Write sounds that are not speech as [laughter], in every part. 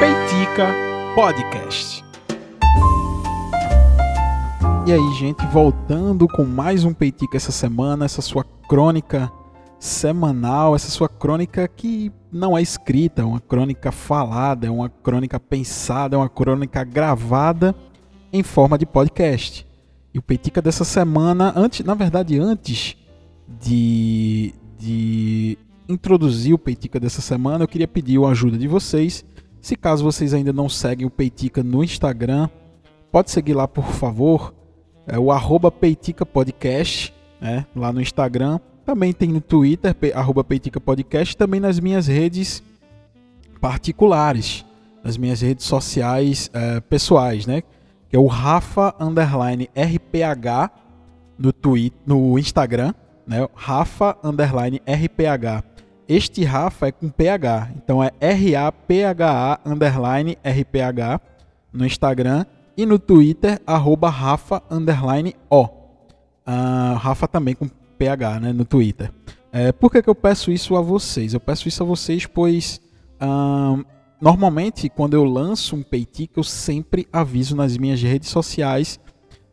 Peitica Podcast. E aí, gente, voltando com mais um Peitica essa semana, essa sua crônica semanal, essa sua crônica que não é escrita, é uma crônica falada, é uma crônica pensada, é uma crônica gravada em forma de podcast. E o Peitica dessa semana, antes, na verdade, antes de, de introduzir o Peitica dessa semana, eu queria pedir a ajuda de vocês. Se caso vocês ainda não seguem o Peitica no Instagram, pode seguir lá, por favor. É o arroba Peitica Podcast, né, lá no Instagram. Também tem no Twitter, arroba Peitica Podcast, também nas minhas redes particulares, nas minhas redes sociais é, pessoais, né? Que é o Rafa Underline RPH no, Twitter, no Instagram, né? Rafa Underline RPH. Este Rafa é com PH, então é R-A-P-H-A underline RPH no Instagram e no Twitter, arroba Rafa underline O. Uh, Rafa também com PH, né, no Twitter. É, por que, que eu peço isso a vocês? Eu peço isso a vocês pois uh, normalmente quando eu lanço um peitique eu sempre aviso nas minhas redes sociais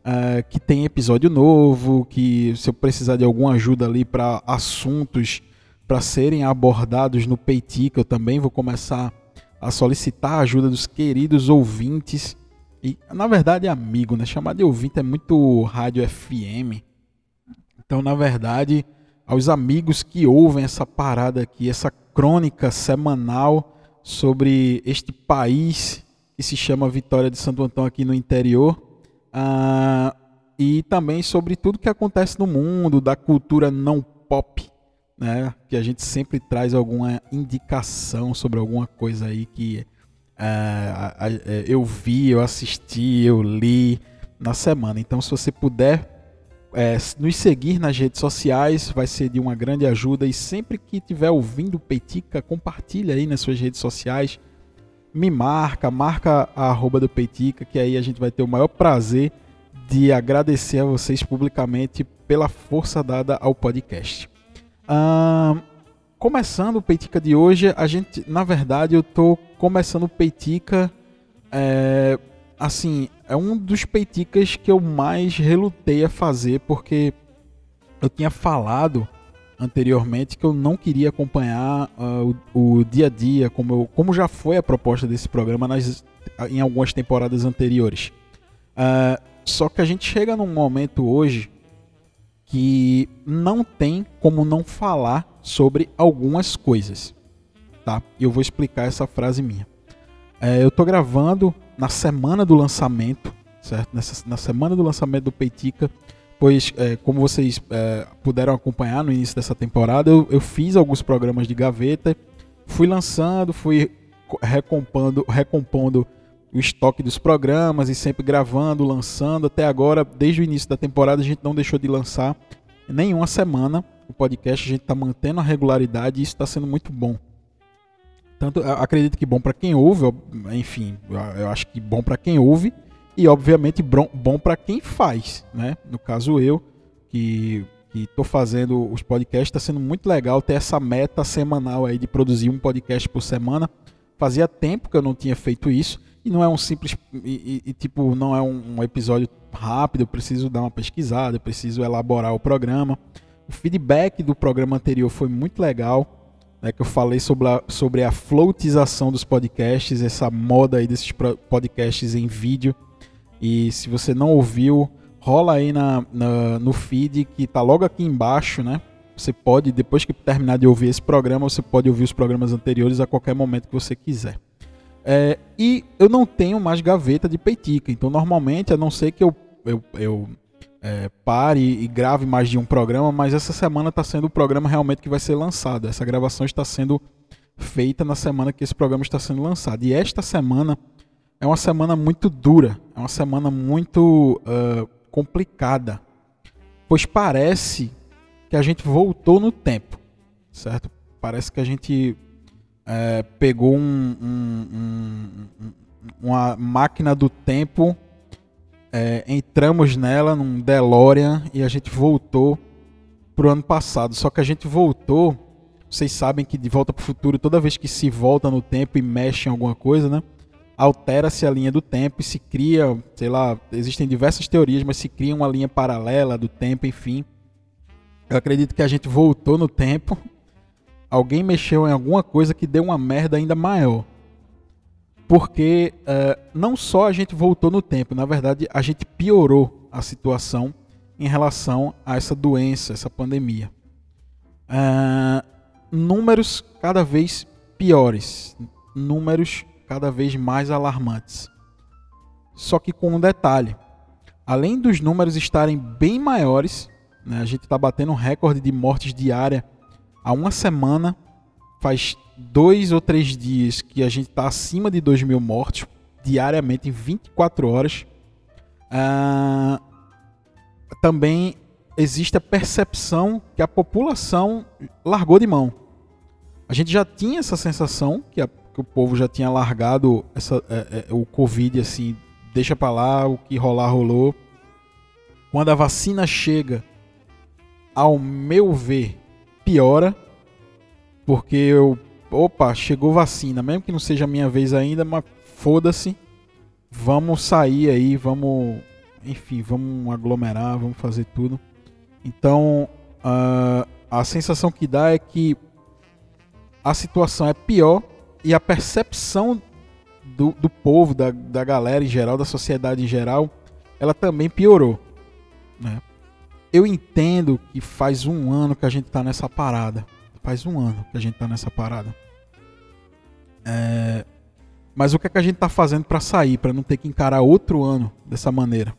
uh, que tem episódio novo, que se eu precisar de alguma ajuda ali para assuntos para serem abordados no Peitica, eu também vou começar a solicitar a ajuda dos queridos ouvintes e na verdade amigo, né? Chamar de ouvinte é muito rádio FM. Então, na verdade, aos amigos que ouvem essa parada aqui, essa crônica semanal sobre este país que se chama Vitória de Santo Antão aqui no interior, uh, e também sobre tudo que acontece no mundo, da cultura não pop, né? Que a gente sempre traz alguma indicação sobre alguma coisa aí que uh, eu vi, eu assisti, eu li na semana. Então, se você puder é, nos seguir nas redes sociais, vai ser de uma grande ajuda. E sempre que tiver ouvindo Peitica, compartilha aí nas suas redes sociais. Me marca, marca a arroba do Peitica, que aí a gente vai ter o maior prazer de agradecer a vocês publicamente pela força dada ao podcast começando o Peitica de hoje, a gente, na verdade, eu tô começando o Peitica, é, assim, é um dos Peiticas que eu mais relutei a fazer, porque eu tinha falado anteriormente que eu não queria acompanhar uh, o, o, dia a dia, como, eu, como já foi a proposta desse programa nas, em algumas temporadas anteriores. Uh, só que a gente chega num momento hoje que não tem como não falar sobre algumas coisas, tá? Eu vou explicar essa frase minha. É, eu tô gravando na semana do lançamento, certo? Nessa, na semana do lançamento do Peitica, pois, é, como vocês é, puderam acompanhar no início dessa temporada, eu, eu fiz alguns programas de gaveta, fui lançando, fui recompondo, recompondo o estoque dos programas e sempre gravando, lançando. Até agora, desde o início da temporada, a gente não deixou de lançar nenhuma semana o podcast. A gente está mantendo a regularidade e isso está sendo muito bom. Tanto acredito que bom para quem ouve, enfim, eu acho que bom para quem ouve e obviamente bom para quem faz, né? No caso eu que que estou fazendo os podcasts, está sendo muito legal ter essa meta semanal aí de produzir um podcast por semana. Fazia tempo que eu não tinha feito isso e não é um simples e, e, e tipo não é um, um, episódio rápido. Eu preciso dar uma pesquisada, eu preciso elaborar o programa. O feedback do programa anterior foi muito legal, né, que eu falei sobre a, sobre a floatização dos podcasts, essa moda aí desses podcasts em vídeo. E se você não ouviu, rola aí na, na, no feed que tá logo aqui embaixo, né? Você pode, depois que terminar de ouvir esse programa, você pode ouvir os programas anteriores a qualquer momento que você quiser. É, e eu não tenho mais gaveta de peitica. Então, normalmente, a não ser que eu, eu, eu é, pare e grave mais de um programa, mas essa semana está sendo o programa realmente que vai ser lançado. Essa gravação está sendo feita na semana que esse programa está sendo lançado. E esta semana é uma semana muito dura, é uma semana muito uh, complicada, pois parece que a gente voltou no tempo, certo? Parece que a gente é, pegou um, um, um, uma máquina do tempo, é, entramos nela num DeLorean e a gente voltou pro ano passado. Só que a gente voltou vocês sabem que de volta para o futuro, toda vez que se volta no tempo e mexe em alguma coisa, né? Altera-se a linha do tempo e se cria, sei lá, existem diversas teorias, mas se cria uma linha paralela do tempo, enfim. Eu acredito que a gente voltou no tempo, alguém mexeu em alguma coisa que deu uma merda ainda maior. Porque uh, não só a gente voltou no tempo, na verdade a gente piorou a situação em relação a essa doença, essa pandemia. Uh, números cada vez piores, números cada vez mais alarmantes. Só que com um detalhe: além dos números estarem bem maiores, né, a gente está batendo um recorde de mortes diária há uma semana, faz dois ou três dias que a gente está acima de 2 mil mortes diariamente em 24 horas. Uh, também existe a percepção que a população largou de mão. A gente já tinha essa sensação que, a, que o povo já tinha largado essa, é, é, o Covid assim, deixa para lá, o que rolar rolou. Quando a vacina chega, ao meu ver, piora, porque eu, opa, chegou vacina, mesmo que não seja a minha vez ainda, mas foda-se, vamos sair aí, vamos, enfim, vamos aglomerar, vamos fazer tudo. Então, uh, a sensação que dá é que a situação é pior e a percepção do, do povo, da, da galera em geral, da sociedade em geral, ela também piorou. Né? Eu entendo que faz um ano que a gente está nessa parada. Faz um ano que a gente está nessa parada. É... Mas o que, é que a gente está fazendo para sair, para não ter que encarar outro ano dessa maneira?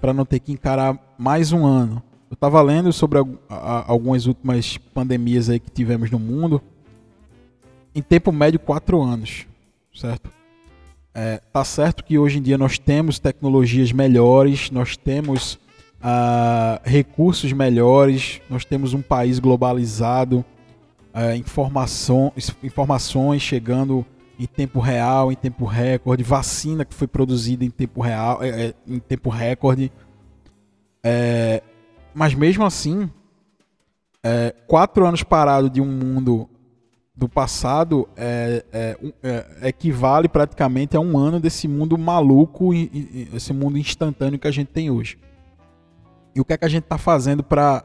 Para não ter que encarar mais um ano eu estava lendo sobre algumas últimas pandemias aí que tivemos no mundo. Em tempo médio, quatro anos, certo? É, tá certo que hoje em dia nós temos tecnologias melhores, nós temos recursos melhores, nós temos um país globalizado, informação, informações chegando em tempo real, em tempo recorde, vacina que foi produzida em tempo real, é, é em tempo recorde. É, mas mesmo assim, é, quatro anos parado de um mundo do passado é, é, equivale praticamente a um ano desse mundo maluco, esse mundo instantâneo que a gente tem hoje. E o que é que a gente está fazendo para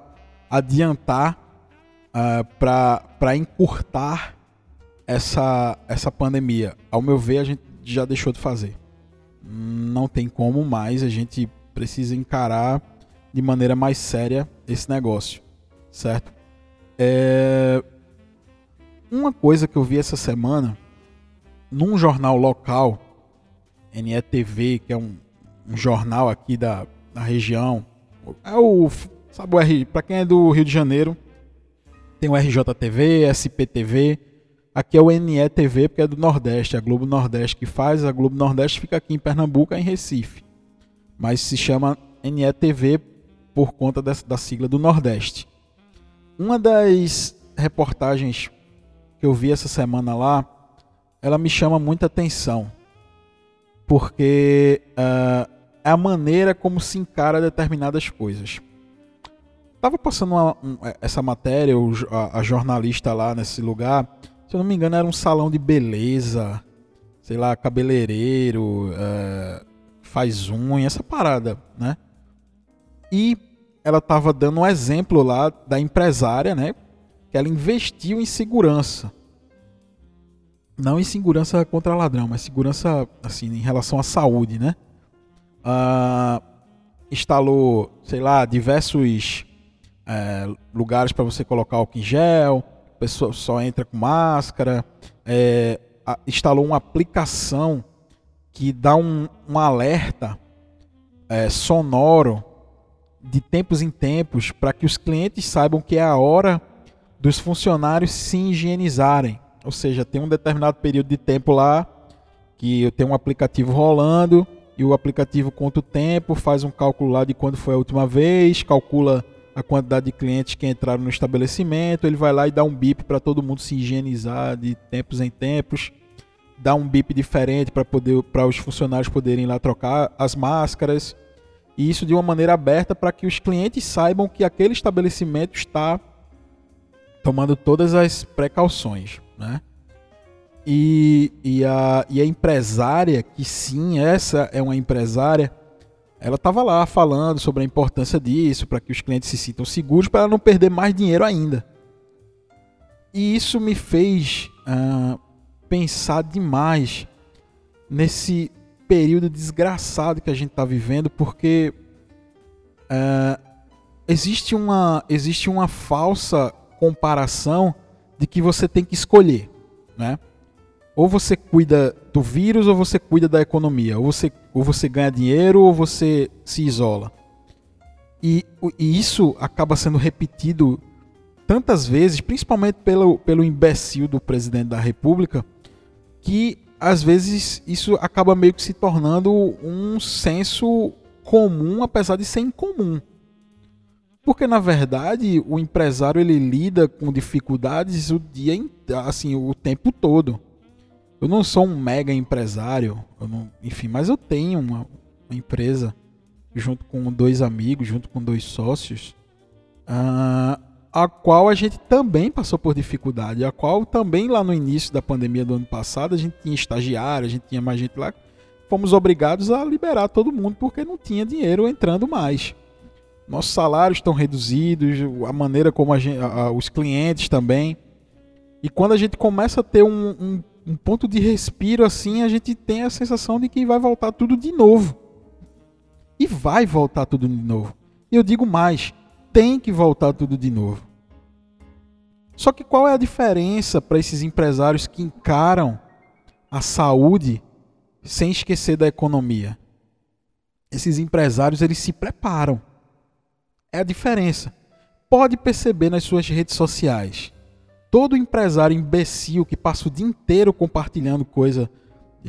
adiantar, uh, para encurtar essa, essa pandemia? Ao meu ver, a gente já deixou de fazer. Não tem como mais, a gente precisa encarar de maneira mais séria esse negócio, certo? É... Uma coisa que eu vi essa semana num jornal local, NETV, que é um, um jornal aqui da, da região, é o sabe o R, para quem é do Rio de Janeiro, tem o RJTV, SPTV, aqui é o NETV porque é do Nordeste, a Globo Nordeste que faz, a Globo Nordeste fica aqui em Pernambuco, é em Recife. Mas se chama NETV por conta dessa, da sigla do Nordeste. Uma das reportagens que eu vi essa semana lá, ela me chama muita atenção, porque uh, é a maneira como se encara determinadas coisas. Tava passando uma, um, essa matéria, a, a, jornalista lá nesse lugar, se eu não me engano, era um salão de beleza, sei lá, cabeleireiro, uh, faz unha, essa parada, né? E ela estava dando um exemplo lá da empresária, né? Que ela investiu em segurança. Não em segurança contra ladrão, mas segurança assim em relação à saúde, né? Ah, instalou, sei lá, diversos é, lugares para você colocar álcool em gel, a pessoa só entra com máscara. É, instalou uma aplicação que dá um, um alerta é, sonoro de tempos em tempos para que os clientes saibam que é a hora dos funcionários se higienizarem. Ou seja, tem um determinado período de tempo lá que eu tenho um aplicativo rolando e o aplicativo conta o tempo, faz um cálculo lá de quando foi a última vez, calcula a quantidade de clientes que entraram no estabelecimento, ele vai lá e dá um bip para todo mundo se higienizar de tempos em tempos, dá um bip diferente para poder para os funcionários poderem lá trocar as máscaras e isso de uma maneira aberta para que os clientes saibam que aquele estabelecimento está tomando todas as precauções, né? E, e, a, e a empresária, que sim, essa é uma empresária, ela estava lá falando sobre a importância disso, para que os clientes se sintam seguros, para não perder mais dinheiro ainda. E isso me fez uh, pensar demais nesse período desgraçado que a gente está vivendo, porque uh, existe, uma, existe uma falsa comparação de que você tem que escolher, né? Ou você cuida do vírus ou você cuida da economia. Ou você, ou você ganha dinheiro ou você se isola. E, e isso acaba sendo repetido tantas vezes, principalmente pelo, pelo imbecil do presidente da república, que às vezes isso acaba meio que se tornando um senso comum, apesar de ser incomum. Porque na verdade o empresário ele lida com dificuldades o dia assim o tempo todo. Eu não sou um mega empresário, não, enfim, mas eu tenho uma, uma, empresa junto com dois amigos, junto com dois sócios, uh, a qual a gente também passou por dificuldade, a qual também lá no início da pandemia do ano passado a gente tinha estagiário, a gente tinha mais gente lá, fomos obrigados a liberar todo mundo porque não tinha dinheiro entrando mais. Nossos salários estão reduzidos, a maneira como a gente, a, a, os clientes também. E quando a gente começa a ter um, um um ponto de respiro assim, a gente tem a sensação de que vai voltar tudo de novo. E vai voltar tudo de novo. Eu digo mais, tem que voltar tudo de novo. Só que qual é a diferença para esses empresários que encaram a saúde sem esquecer da economia? Esses empresários eles se preparam. É a diferença. Pode perceber nas suas redes sociais todo empresário imbecil que passa o dia inteiro compartilhando coisa.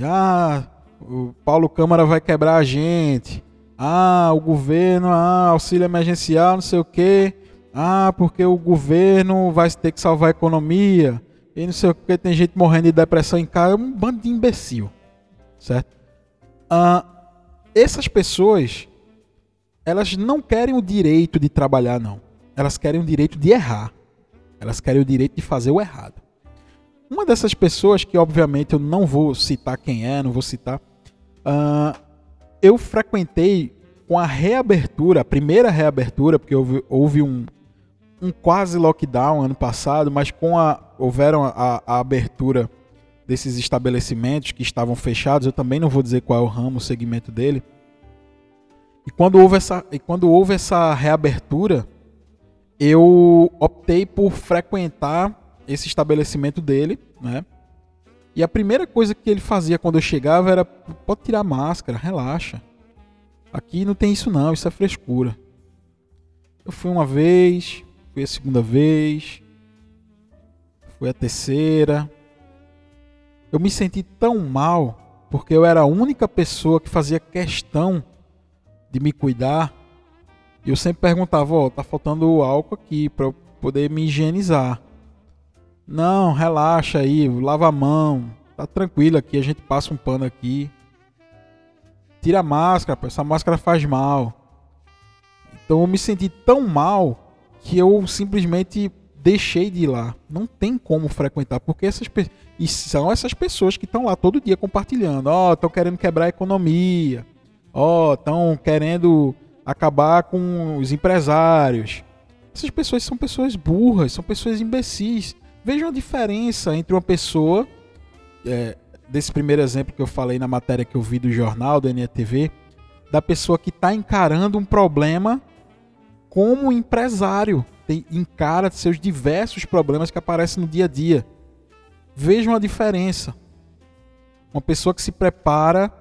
Ah, o Paulo Câmara vai quebrar a gente. Ah, o governo, ah, auxílio emergencial, não sei o quê. Ah, porque o governo vai ter que salvar a economia. E não sei o que, tem gente morrendo de depressão em casa. É um bando de imbecil. Certo? Ah, essas pessoas, elas não querem o direito de trabalhar, não. Elas querem o direito de errar. Elas querem o direito de fazer o errado. Uma dessas pessoas, que obviamente eu não vou citar quem é, não vou citar, uh, eu frequentei com a reabertura, a primeira reabertura, porque houve, houve um, um quase lockdown ano passado, mas com a houveram a, a, abertura desses estabelecimentos que estavam fechados, eu também não vou dizer qual é o ramo, o segmento dele. E quando houve essa, e quando houve essa reabertura, eu optei por frequentar esse estabelecimento dele, né? E a primeira coisa que ele fazia quando eu chegava era: pode tirar a máscara, relaxa. Aqui não tem isso não, isso é frescura. Eu fui uma vez, fui a segunda vez, fui a terceira. Eu me senti tão mal porque eu era a única pessoa que fazia questão de me cuidar eu sempre perguntava, ó, oh, tá faltando álcool aqui para eu poder me higienizar. Não, relaxa aí, lava a mão, tá tranquilo aqui, a gente passa um pano aqui. Tira a máscara, essa máscara faz mal. Então eu me senti tão mal que eu simplesmente deixei de ir lá. Não tem como frequentar, porque essas e são essas pessoas que estão lá todo dia compartilhando. Ó, oh, estão querendo quebrar a economia. Ó, oh, estão querendo acabar com os empresários. Essas pessoas são pessoas burras, são pessoas imbecis. Vejam a diferença entre uma pessoa, é, desse primeiro exemplo que eu falei na matéria que eu vi do jornal, do NETV, da pessoa que está encarando um problema como empresário, tem, encara seus diversos problemas que aparecem no dia a dia. Vejam a diferença. Uma pessoa que se prepara,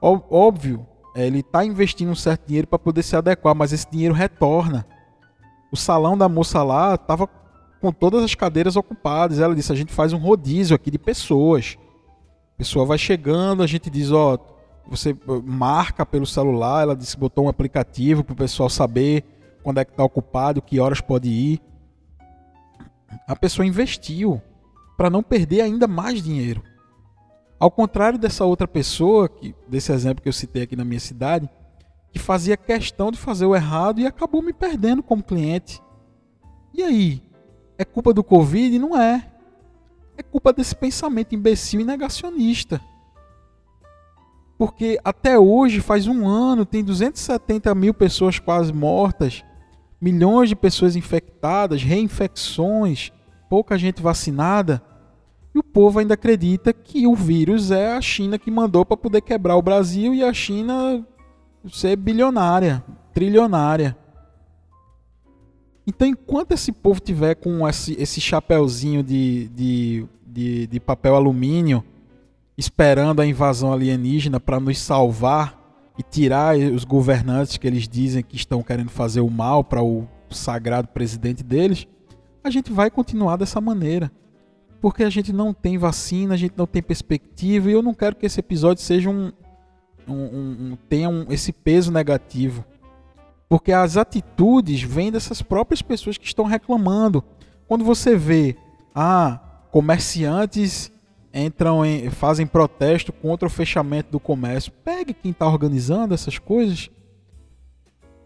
óbvio, ele está investindo um certo dinheiro para poder se adequar, mas esse dinheiro retorna. O salão da moça lá estava com todas as cadeiras ocupadas. Ela disse: a gente faz um rodízio aqui de pessoas. A pessoa vai chegando, a gente diz: ó, você eh, marca pelo celular. Ela disse: botou um aplicativo para o pessoal saber quando é que está ocupado, que horas pode ir. A pessoa investiu para não perder ainda mais dinheiro. Ao contrário dessa outra pessoa, que, desse exemplo que eu citei aqui na minha cidade, que fazia questão de fazer o errado e acabou me perdendo como cliente. E aí? é culpa do Covid? Não é. É culpa desse pensamento imbecil e negacionista. Porque até hoje, faz um ano, tem 270 mil pessoas quase mortas, milhões de pessoas infectadas, reinfecções, pouca gente vacinada. E o povo ainda acredita que o vírus é a China que mandou para poder quebrar o Brasil e a China ser bilionária, trilionária. Então, enquanto esse povo tiver com esse, esse chapéuzinho de, de, de, de papel alumínio, esperando a invasão alienígena para nos salvar e tirar os governantes que eles dizem que estão querendo fazer o mal para o sagrado presidente deles, a gente vai continuar dessa maneira. Porque a gente não tem vacina, a gente não tem perspectiva, e eu não quero que esse episódio seja um. um, um, tenha um, esse peso negativo. Porque as atitudes vêm dessas próprias pessoas que estão reclamando. Quando você vê, ah, comerciantes entram em, fazem protesto contra o fechamento do comércio. Pegue quem está organizando essas coisas.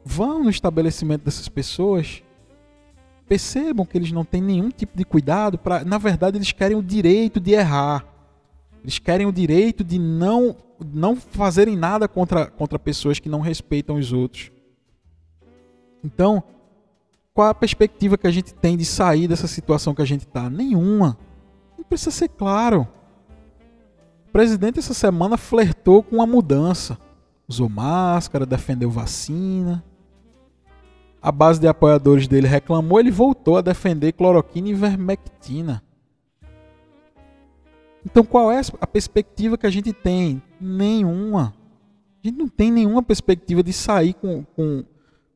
Vão no estabelecimento dessas pessoas. Percebam que eles não têm nenhum tipo de cuidado. Pra, na verdade, eles querem o direito de errar. Eles querem o direito de não, não fazerem nada contra, contra pessoas que não respeitam os outros. Então, qual a perspectiva que a gente tem de sair dessa situação que a gente está? Nenhuma. Não precisa ser claro. O presidente essa semana flertou com a mudança. Usou máscara, defendeu vacina. A base de apoiadores dele reclamou, ele voltou a defender cloroquina e vermectina. Então qual é a perspectiva que a gente tem? Nenhuma. A gente não tem nenhuma perspectiva de sair com, com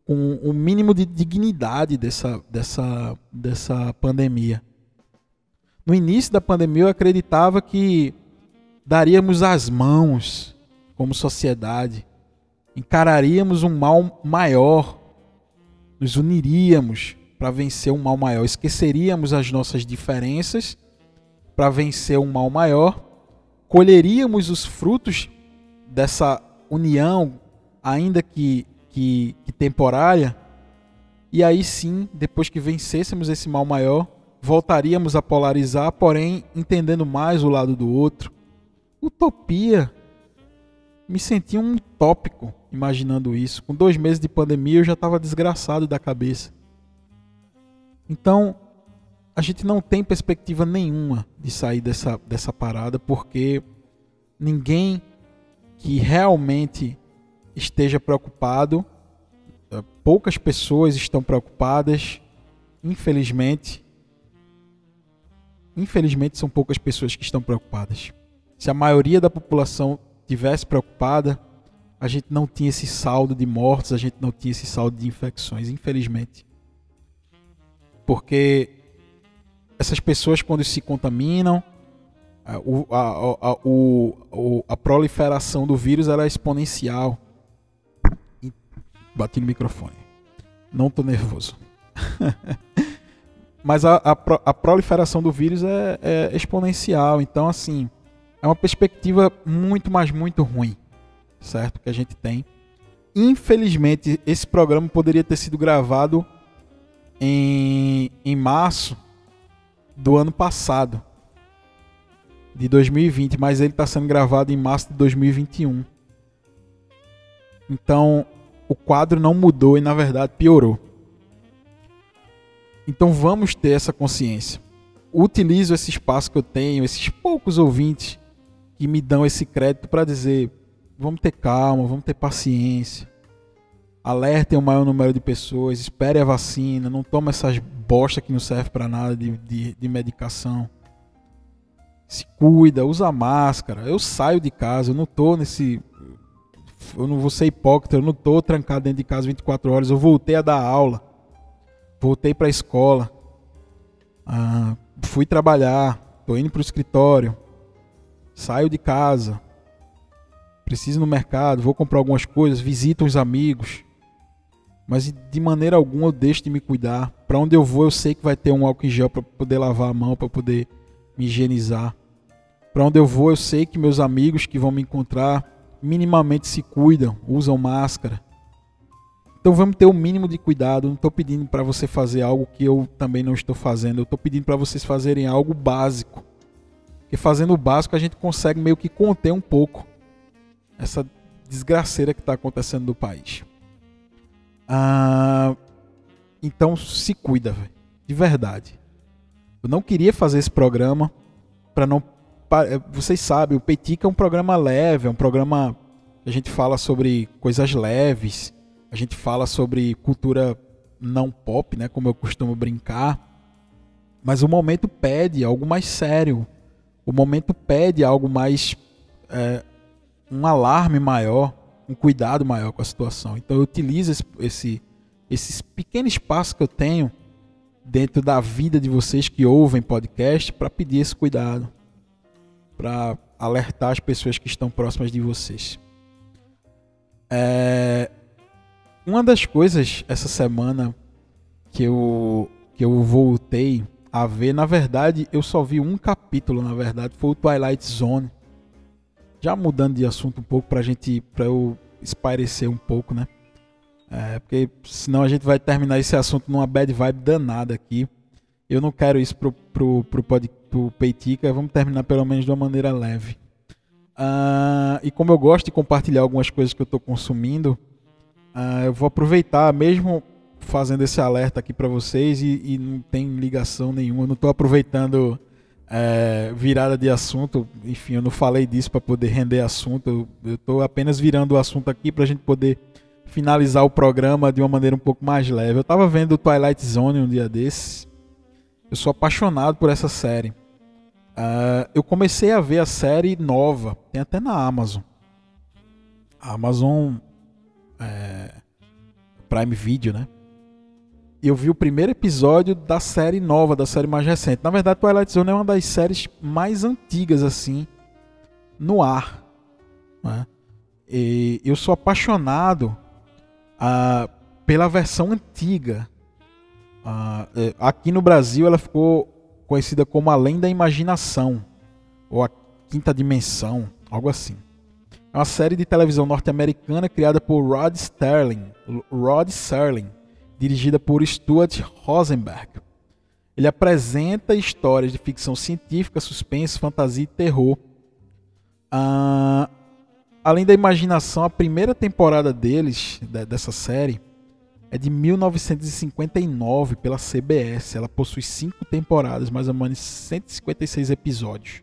com o mínimo de dignidade dessa, dessa, dessa pandemia. No início da pandemia, eu acreditava que daríamos as mãos como sociedade, encararíamos um mal maior, nos uniríamos para vencer um mal maior, esqueceríamos as nossas diferenças para vencer um mal maior, colheríamos os frutos dessa união, ainda que que, que temporária, e aí sim, depois que vencêssemos esse mal maior, voltaríamos a polarizar, porém entendendo mais o lado do outro. Utopia. Me senti um tópico imaginando isso. Com dois meses de pandemia eu já estava desgraçado da cabeça. Então, a gente não tem perspectiva nenhuma de sair dessa, dessa parada, porque ninguém que realmente esteja preocupado. Eh, poucas pessoas estão preocupadas, infelizmente. Infelizmente, são poucas pessoas que estão preocupadas. Se a maioria da população tivesse preocupada, a gente não tinha esse saldo de mortes, a gente não tinha esse saldo de infecções, infelizmente. Porque essas pessoas, quando se contaminam, a, a, a, o, a proliferação do vírus é exponencial. Bati no microfone. Não tô nervoso. [laughs] Mas a, a, a, proliferação do vírus é, é exponencial. Então, assim, é uma perspectiva muito, mas muito ruim, certo? Que a gente tem. Infelizmente, esse programa poderia ter sido gravado em, em março do ano passado, de 2020, mas ele está sendo gravado em março de 2021. Então, o quadro não mudou e na verdade piorou. Então vamos ter essa consciência. Utilizo esse espaço que eu tenho, esses poucos ouvintes que me dão esse crédito para dizer: vamos ter calma, vamos ter paciência. Alertem o maior número de pessoas, espere a vacina, não tome essas bosta que não serve para nada de, de, de medicação. Se cuida, usa máscara. Eu saio de casa, eu não tô nesse eu não vou ser hipócrita, eu não estou trancado dentro de casa 24 horas. Eu voltei a dar aula, voltei para a escola, ah, fui trabalhar, estou indo para o escritório, saio de casa, preciso ir no mercado, vou comprar algumas coisas, visito os amigos, mas de maneira alguma eu deixo de me cuidar. Para onde eu vou, eu sei que vai ter um álcool em gel para poder lavar a mão, para poder me higienizar. Para onde eu vou, eu sei que meus amigos que vão me encontrar minimamente se cuidam, usam máscara. Então vamos ter o mínimo de cuidado. Não estou pedindo para você fazer algo que eu também não estou fazendo. Eu estou pedindo para vocês fazerem algo básico. Porque fazendo o básico a gente consegue meio que conter um pouco essa desgraceira que está acontecendo no país. Ah, então se cuida, véio, de verdade. Eu não queria fazer esse programa para não. Vocês sabem, o Petica é um programa leve, é um programa a gente fala sobre coisas leves, a gente fala sobre cultura não pop, né, como eu costumo brincar. Mas o momento pede algo mais sério. O momento pede algo mais é, um alarme maior, um cuidado maior com a situação. Então eu utilizo esse, esse esses pequenos espaços que eu tenho dentro da vida de vocês que ouvem podcast para pedir esse cuidado, para alertar as pessoas que estão próximas de vocês. É, uma das coisas essa semana que eu, que eu voltei a ver, na verdade, eu só vi um capítulo, na verdade, foi o Twilight Zone. Já mudando de assunto um pouco pra gente, pra eu espairecer um pouco, né? É, porque senão a gente vai terminar esse assunto numa bad vibe danada aqui. Eu não quero isso pro, pro, pro, pro, pro Peitica, vamos terminar pelo menos de uma maneira leve. Uh, e como eu gosto de compartilhar algumas coisas que eu estou consumindo, uh, eu vou aproveitar, mesmo fazendo esse alerta aqui para vocês e, e, não tem ligação nenhuma, não estou aproveitando é, virada de assunto, enfim, eu não falei disso para poder render assunto, eu estou apenas virando o assunto aqui para a gente poder finalizar o programa de uma maneira um pouco mais leve. Eu estava vendo Twilight Zone um dia desses, eu sou apaixonado por essa série. Uh, eu comecei a ver a série nova, tem até na Amazon. A Amazon é, Prime Video, né? Eu vi o primeiro episódio da série nova, da série mais recente. Na verdade, Twilight Zone é uma das séries mais antigas, assim, no ar. Né? E eu sou apaixonado uh, pela versão antiga. Uh, aqui no Brasil, ela ficou conhecida como Além da Imaginação, ou A Quinta Dimensão, algo assim. É uma série de televisão norte-americana criada por Rod Sterling, Rod Serling, dirigida por Stuart Rosenberg. Ele apresenta histórias de ficção científica, suspense, fantasia e terror. Ah, além da imaginação, a primeira temporada deles, dessa série, é de 1959 pela CBS. Ela possui cinco temporadas, mais ou menos 156 episódios.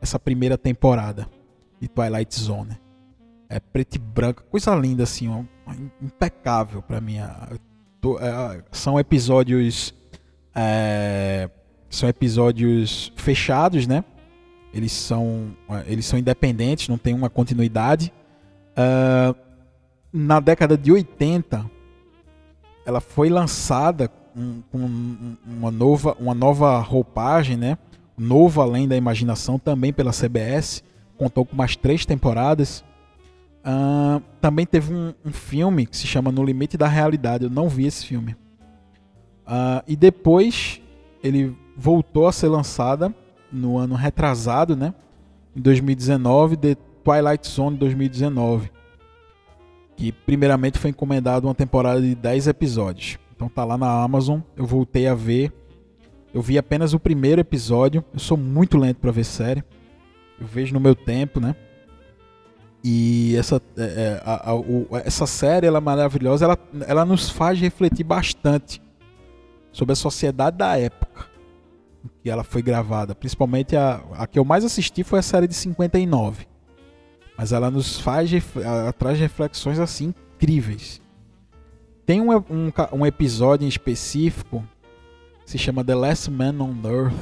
Essa primeira temporada de Twilight Zone. É preto e branco, coisa linda assim, ó, impecável para mim. É, são episódios é, são episódios fechados, né? Eles são eles são independentes, não tem uma continuidade. Uh, na década de 80, ela foi lançada com, com uma nova, uma nova roupagem, né? Novo além da imaginação, também pela CBS. Contou com mais três temporadas. Uh, também teve um, um, filme que se chama No Limite da Realidade. Eu não vi esse filme. Uh, e depois ele voltou a ser lançada no ano retrasado, né? Em 2019, The Twilight Zone 2019 que primeiramente foi encomendado uma temporada de 10 episódios. Então tá lá na Amazon, eu voltei a ver. Eu vi apenas o primeiro episódio. Eu sou muito lento para ver série. Eu vejo no meu tempo, né? E essa, é, é a, a, o, essa série ela é maravilhosa. Ela, ela nos faz refletir bastante sobre a sociedade da época que ela foi gravada. Principalmente a, a que eu mais assisti foi a série de 59. Mas ela nos faz, ela traz reflexões assim incríveis. Tem um, um, um episódio em específico que se chama The Last Man on Earth.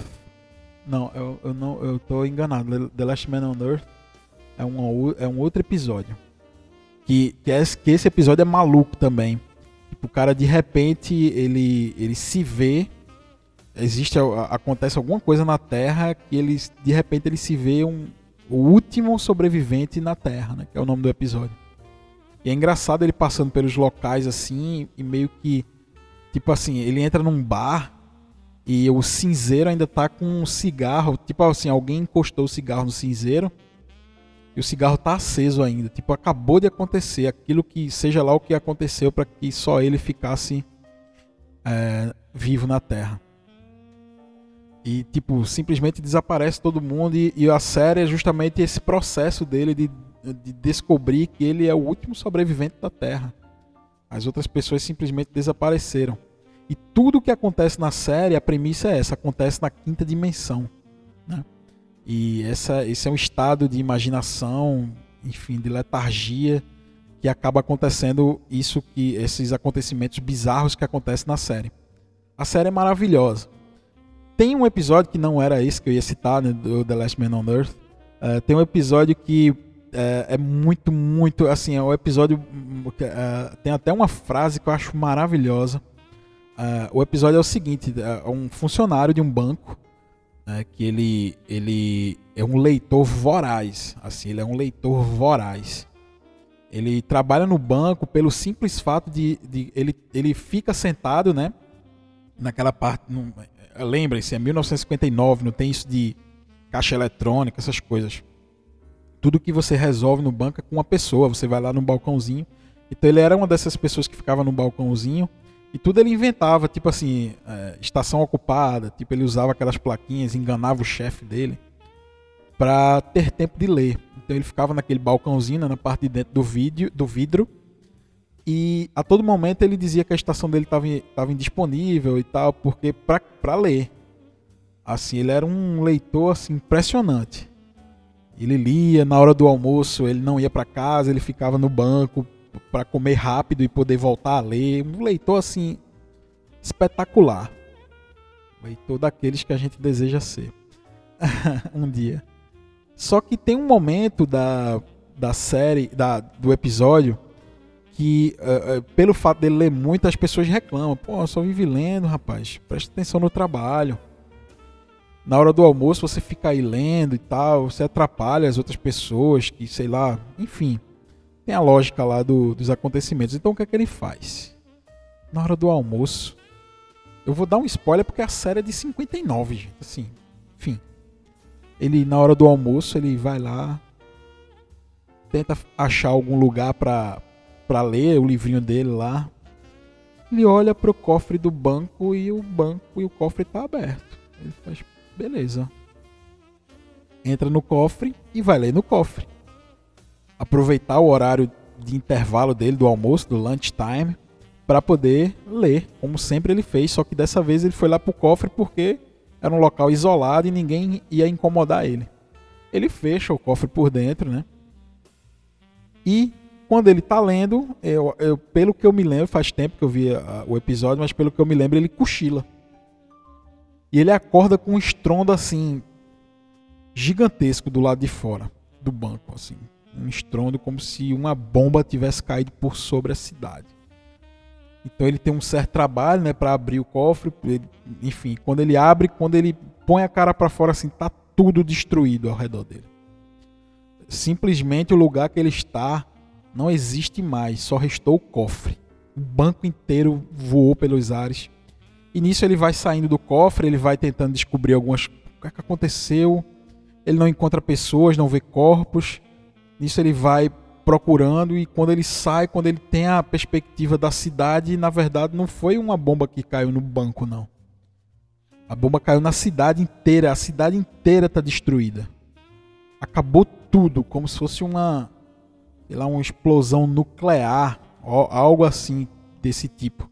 Não, eu, eu não, eu tô enganado. The Last Man on Earth é um, é um outro episódio. Que, que, é, que esse episódio é maluco também. Tipo, o cara de repente ele, ele se vê. Existe, acontece alguma coisa na Terra que ele de repente ele se vê um, o último sobrevivente na Terra, né? Que é o nome do episódio. E é engraçado ele passando pelos locais assim e meio que tipo assim, ele entra num bar e o cinzeiro ainda tá com um cigarro, tipo assim, alguém encostou o cigarro no cinzeiro e o cigarro tá aceso ainda. Tipo, acabou de acontecer aquilo que, seja lá o que aconteceu para que só ele ficasse é, vivo na Terra. E, tipo, simplesmente desaparece todo mundo. E, e, a série é justamente esse processo dele de, de descobrir que ele é o último sobrevivente da Terra. As outras pessoas simplesmente desapareceram. E tudo que acontece na série, a premissa é essa: acontece na quinta dimensão. Né? E essa, esse é um estado de imaginação, enfim, de letargia que acaba acontecendo isso que esses acontecimentos bizarros que acontecem na série. A série é maravilhosa. Tem um episódio que não era esse que eu ia citar, né, do The Last Man on Earth. Uh, tem um episódio que uh, é muito, muito, assim, é um episódio uh, tem até uma frase que eu acho maravilhosa. o episódio é o seguinte: é um funcionário de um banco né, que ele, ele é um leitor voraz, assim, ele é um leitor voraz. Ele trabalha no banco pelo simples fato de, de ele, ele fica sentado, né, naquela parte, lembrem-se, é 1959, não tem isso de caixa eletrônica, essas coisas. Tudo que você resolve no banco é com uma pessoa, você vai lá no balcãozinho. Então ele era uma dessas pessoas que ficava no balcãozinho e tudo ele inventava, tipo assim, é, estação ocupada, tipo ele usava aquelas plaquinhas, enganava o chefe dele para ter tempo de ler. Então ele ficava naquele balcãozinho, né, na parte de dentro do, vídeo, do vidro, e a todo momento ele dizia que a estação dele estava indisponível e tal, porque para ler. Assim, ele era um leitor assim, impressionante. Ele lia na hora do almoço, ele não ia para casa, ele ficava no banco para comer rápido e poder voltar a ler. Um leitor assim espetacular. Leitor daqueles que a gente deseja ser [laughs] um dia. Só que tem um momento da, da série, da, do episódio, que uh, uh, pelo fato dele ler muito, as pessoas reclamam. Pô, só vive lendo, rapaz. Presta atenção no trabalho. Na hora do almoço você fica aí lendo e tal, você atrapalha as outras pessoas que, sei lá, enfim. Tem a lógica lá do, dos acontecimentos. Então o que é que ele faz? Na hora do almoço. Eu vou dar um spoiler porque a série é de 59, gente. Assim, enfim. Ele, na hora do almoço, ele vai lá. Tenta achar algum lugar para pra ler o livrinho dele lá. Ele olha pro cofre do banco e o banco e o cofre tá aberto. Ele faz, beleza. Entra no cofre e vai ler no cofre aproveitar o horário de intervalo dele, do almoço, do lunchtime, para poder ler, como sempre ele fez, só que dessa vez ele foi lá pro cofre porque era um local isolado e ninguém ia incomodar ele. Ele fecha o cofre por dentro, né? E quando ele tá lendo, eu, eu, pelo que eu me lembro, faz tempo que eu vi a, o episódio, mas pelo que eu me lembro, ele cochila. E ele acorda com um estrondo assim gigantesco do lado de fora do banco, assim um estrondo como se uma bomba tivesse caído por sobre a cidade. Então ele tem um certo trabalho, né, para abrir o cofre. Ele, enfim, quando ele abre, quando ele põe a cara para fora, assim, tá tudo destruído ao redor dele. Simplesmente o lugar que ele está não existe mais, só restou o cofre. O banco inteiro voou pelos ares. E nisso ele vai saindo do cofre, ele vai tentando descobrir algumas o que, é que aconteceu. Ele não encontra pessoas, não vê corpos. Nisso ele vai procurando e quando ele sai, quando ele tem a perspectiva da cidade, na verdade não foi uma bomba que caiu no banco, não. A bomba caiu na cidade inteira, a cidade inteira está destruída. Acabou tudo, como se fosse uma, sei lá, uma explosão nuclear, algo assim desse tipo.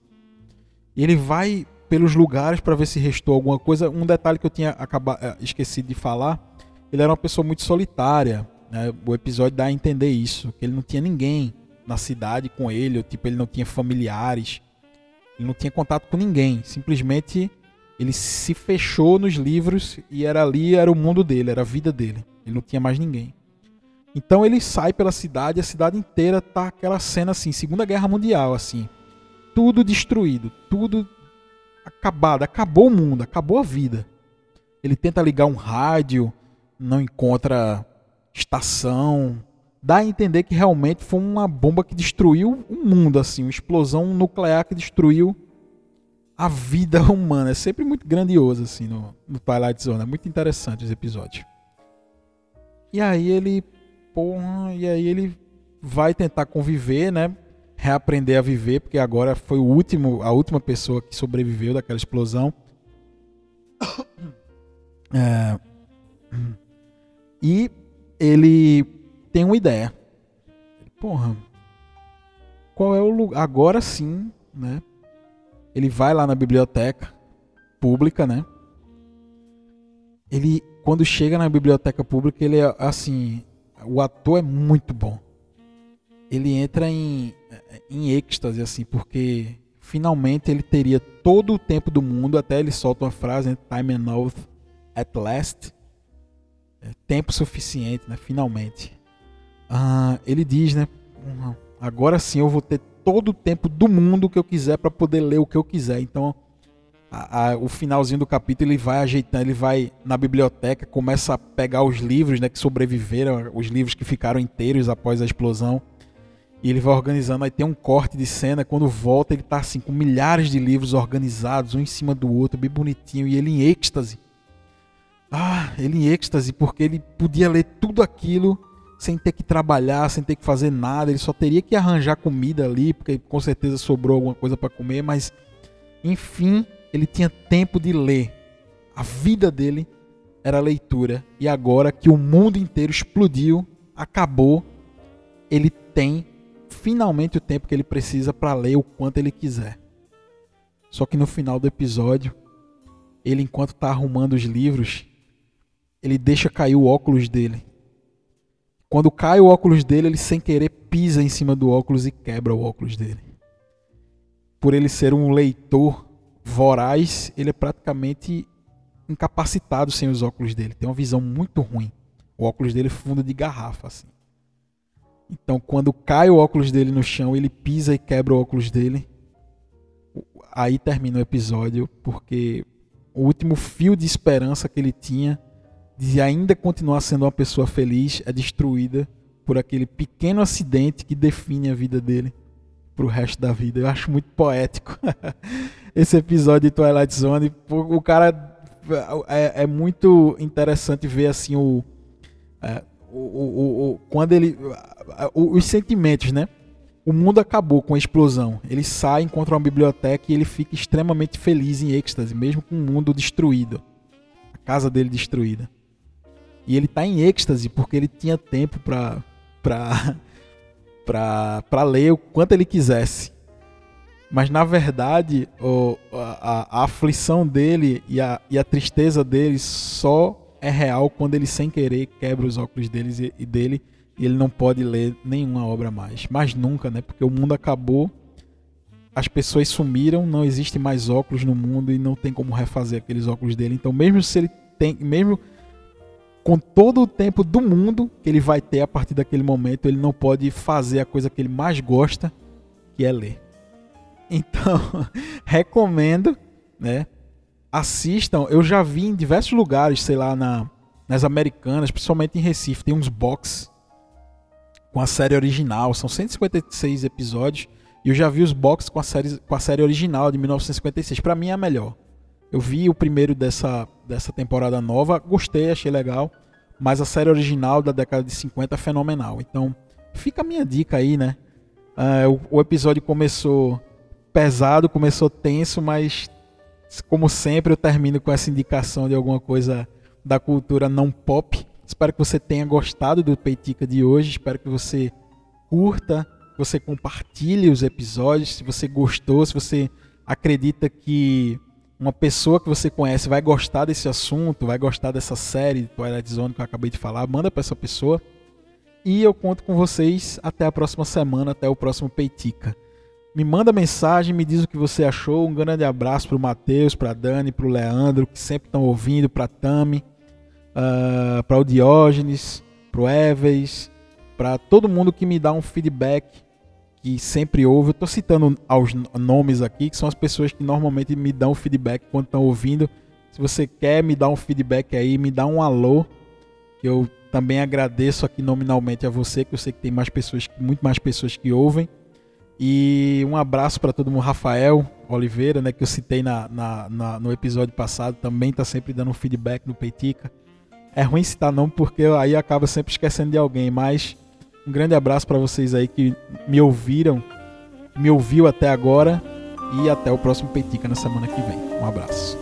E ele vai pelos lugares para ver se restou alguma coisa. Um detalhe que eu tinha acabado, eh, esquecido de falar, ele era uma pessoa muito solitária né? O episódio dá a entender isso, que ele não tinha ninguém na cidade com ele, ou, tipo, ele não tinha familiares, ele não tinha contato com ninguém, simplesmente ele se fechou nos livros e era ali, era o mundo dele, era a vida dele. Ele não tinha mais ninguém. Então ele sai pela cidade, a cidade inteira tá aquela cena assim, Segunda Guerra Mundial, assim. Tudo destruído, tudo acabado, acabou o mundo, acabou a vida. Ele tenta ligar um rádio, não encontra estação. Dá a entender que realmente foi uma bomba que destruiu o mundo, assim, uma explosão nuclear que destruiu a vida [laughs] humana. É sempre muito grandioso, assim, no, no Twilight Zone. É muito interessante os episódios. E aí ele, porra, e aí ele vai tentar conviver, né? Reaprender a viver, porque agora foi o último, a última pessoa que sobreviveu daquela explosão. [coughs] É, e ele tem uma ideia. Porra, qual é o lugar? Agora sim, né? Ele vai lá na biblioteca pública, né? Ele, quando chega na biblioteca pública, ele é assim, o ator é muito bom. Ele entra em, em êxtase, assim, porque finalmente ele teria todo o tempo do mundo, até ele solta uma frase, né? Time enough at last. É, tempo suficiente, né? Finalmente. Ah, ele diz, né? Agora sim eu vou ter todo o tempo do mundo que eu quiser para poder ler o que eu quiser. Então, a, a, o finalzinho do capítulo ele vai ajeitando, ele vai na biblioteca, começa a pegar os livros né, que sobreviveram, os livros que ficaram inteiros após a explosão. E ele vai organizando, aí tem um corte de cena, quando volta ele tá assim com milhares de livros organizados, um em cima do outro, bem bonitinho, e ele em êxtase. Ah, ele em êxtase, porque ele podia ler tudo aquilo sem ter que trabalhar, sem ter que fazer nada, ele só teria que arranjar comida ali, porque com certeza sobrou alguma coisa para comer, mas enfim, ele tinha tempo de ler. A vida dele era leitura, e agora que o mundo inteiro explodiu, acabou, ele tem finalmente o tempo que ele precisa para ler o quanto ele quiser. Só que no final do episódio, ele enquanto está arrumando os livros, ele deixa cair o óculos dele quando cai o óculos dele, ele sem querer pisa em cima do óculos e quebra o óculos dele. Por ele ser um leitor voraz, ele é praticamente incapacitado sem os óculos dele. Tem uma visão muito ruim. O óculos dele é fundo de garrafa assim. Então, quando cai o óculos dele no chão, ele pisa e quebra o óculos dele. Aí termina o episódio, porque o último fio de esperança que ele tinha de ainda continuar sendo uma pessoa feliz é destruída por aquele pequeno acidente que define a vida dele pro resto da vida. Eu acho muito poético [laughs] esse episódio de Twilight Zone. O cara é, é muito interessante ver assim o, é, o, o, o, quando ele os sentimentos, né? O mundo acabou com a explosão. Ele sai, encontra uma biblioteca e ele fica extremamente feliz em êxtase, mesmo com o mundo destruído, a casa dele destruída. E ele tá em êxtase porque ele tinha tempo para para [laughs] para ler o quanto ele quisesse. Mas na verdade, o, a, a, aflição dele e a, e a tristeza dele só é real quando ele sem querer quebra os óculos deles e, e dele e ele não pode ler nenhuma obra mais. Mas nunca, né? Porque o mundo acabou, as pessoas sumiram, não existe mais óculos no mundo e não tem como refazer aqueles óculos dele. Então, mesmo se ele tem, mesmo com todo o tempo do mundo que ele vai ter a partir daquele momento, ele não pode fazer a coisa que ele mais gosta, que é ler. [laughs] Então, recomendo, né? Assistam. Eu já vi em diversos lugares, sei lá, na, nas americanas, principalmente em Recife, tem uns box com a série original. São 156 episódios. E eu já vi os box com a série, com a série original de 1956. Para mim é a melhor. Eu vi o primeiro dessa, dessa temporada nova, gostei, achei legal. Mas a série original da década de 50 é fenomenal. Então, fica a minha dica aí, né? Uh, o, o episódio começou pesado, começou tenso, mas como sempre eu termino com essa indicação de alguma coisa da cultura não pop. Espero que você tenha gostado do Peitica de hoje. Espero que você curta, que você compartilhe os episódios. Se você gostou, se você acredita que uma pessoa que você conhece vai gostar desse assunto, vai gostar dessa série Twilight Zone que eu acabei de falar, manda para essa pessoa. E eu conto com vocês até a próxima semana, até o próximo Peitica. Me manda mensagem, me diz o que você achou. Um grande abraço para o Matheus, para Dani, para o Leandro, que sempre estão ouvindo, para Tami, uh, ah, para o Diógenes, para o Eves, para todo mundo que me dá um feedback que sempre ouve. Eu estou citando aos nomes aqui, que são as pessoas que normalmente me dão feedback quando estão ouvindo. Se você quer me dar um feedback aí, me dá um alô, eu também agradeço aqui nominalmente a você, que eu sei que tem mais pessoas, muito mais pessoas que ouvem. E um abraço para todo mundo, Rafael Oliveira, né, que eu citei na, na, na no episódio passado, também está sempre dando um feedback no Peitica. é ruim citar nome porque aí acaba sempre esquecendo de alguém, mas um grande abraço para vocês aí que me ouviram, me ouviu até agora e até o próximo Peitica na semana que vem. Um abraço.